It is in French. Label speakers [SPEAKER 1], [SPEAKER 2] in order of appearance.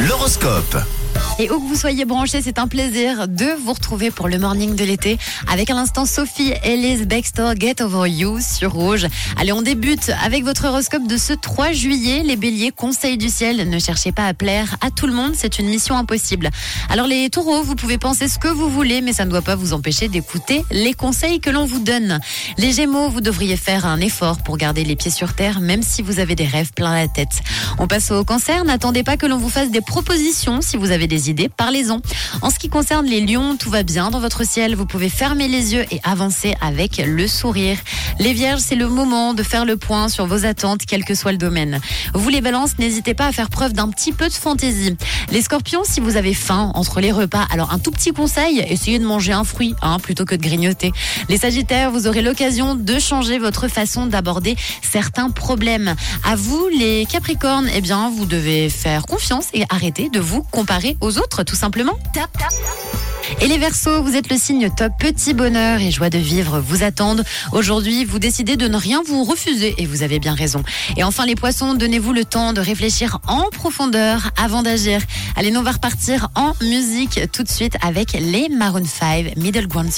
[SPEAKER 1] L'horoscope.
[SPEAKER 2] Et où que vous soyez branchés, c'est un plaisir de vous retrouver pour le morning de l'été avec à l'instant Sophie Elise Baxter Get Over You sur Rouge. Allez, on débute avec votre horoscope de ce 3 juillet. Les béliers, conseil du ciel, ne cherchez pas à plaire à tout le monde, c'est une mission impossible. Alors les taureaux, vous pouvez penser ce que vous voulez, mais ça ne doit pas vous empêcher d'écouter les conseils que l'on vous donne. Les gémeaux, vous devriez faire un effort pour garder les pieds sur terre, même si vous avez des rêves plein la tête. On passe au cancer, n'attendez pas que l'on vous fasse des propositions si vous avez des idées, parlez-en. En ce qui concerne les lions, tout va bien dans votre ciel. Vous pouvez fermer les yeux et avancer avec le sourire. Les vierges, c'est le moment de faire le point sur vos attentes, quel que soit le domaine. Vous les balances, n'hésitez pas à faire preuve d'un petit peu de fantaisie. Les scorpions, si vous avez faim entre les repas, alors un tout petit conseil, essayez de manger un fruit hein, plutôt que de grignoter. Les sagittaires, vous aurez l'occasion de changer votre façon d'aborder certains problèmes. À vous, les capricornes, eh bien, vous devez faire confiance et arrêter de vous comparer aux autres, tout simplement. Et les Verseaux, vous êtes le signe top petit bonheur et joie de vivre vous attendent. Aujourd'hui, vous décidez de ne rien vous refuser et vous avez bien raison. Et enfin les Poissons, donnez-vous le temps de réfléchir en profondeur avant d'agir. Allez, nous on va repartir en musique tout de suite avec les Maroon 5 Middle Ground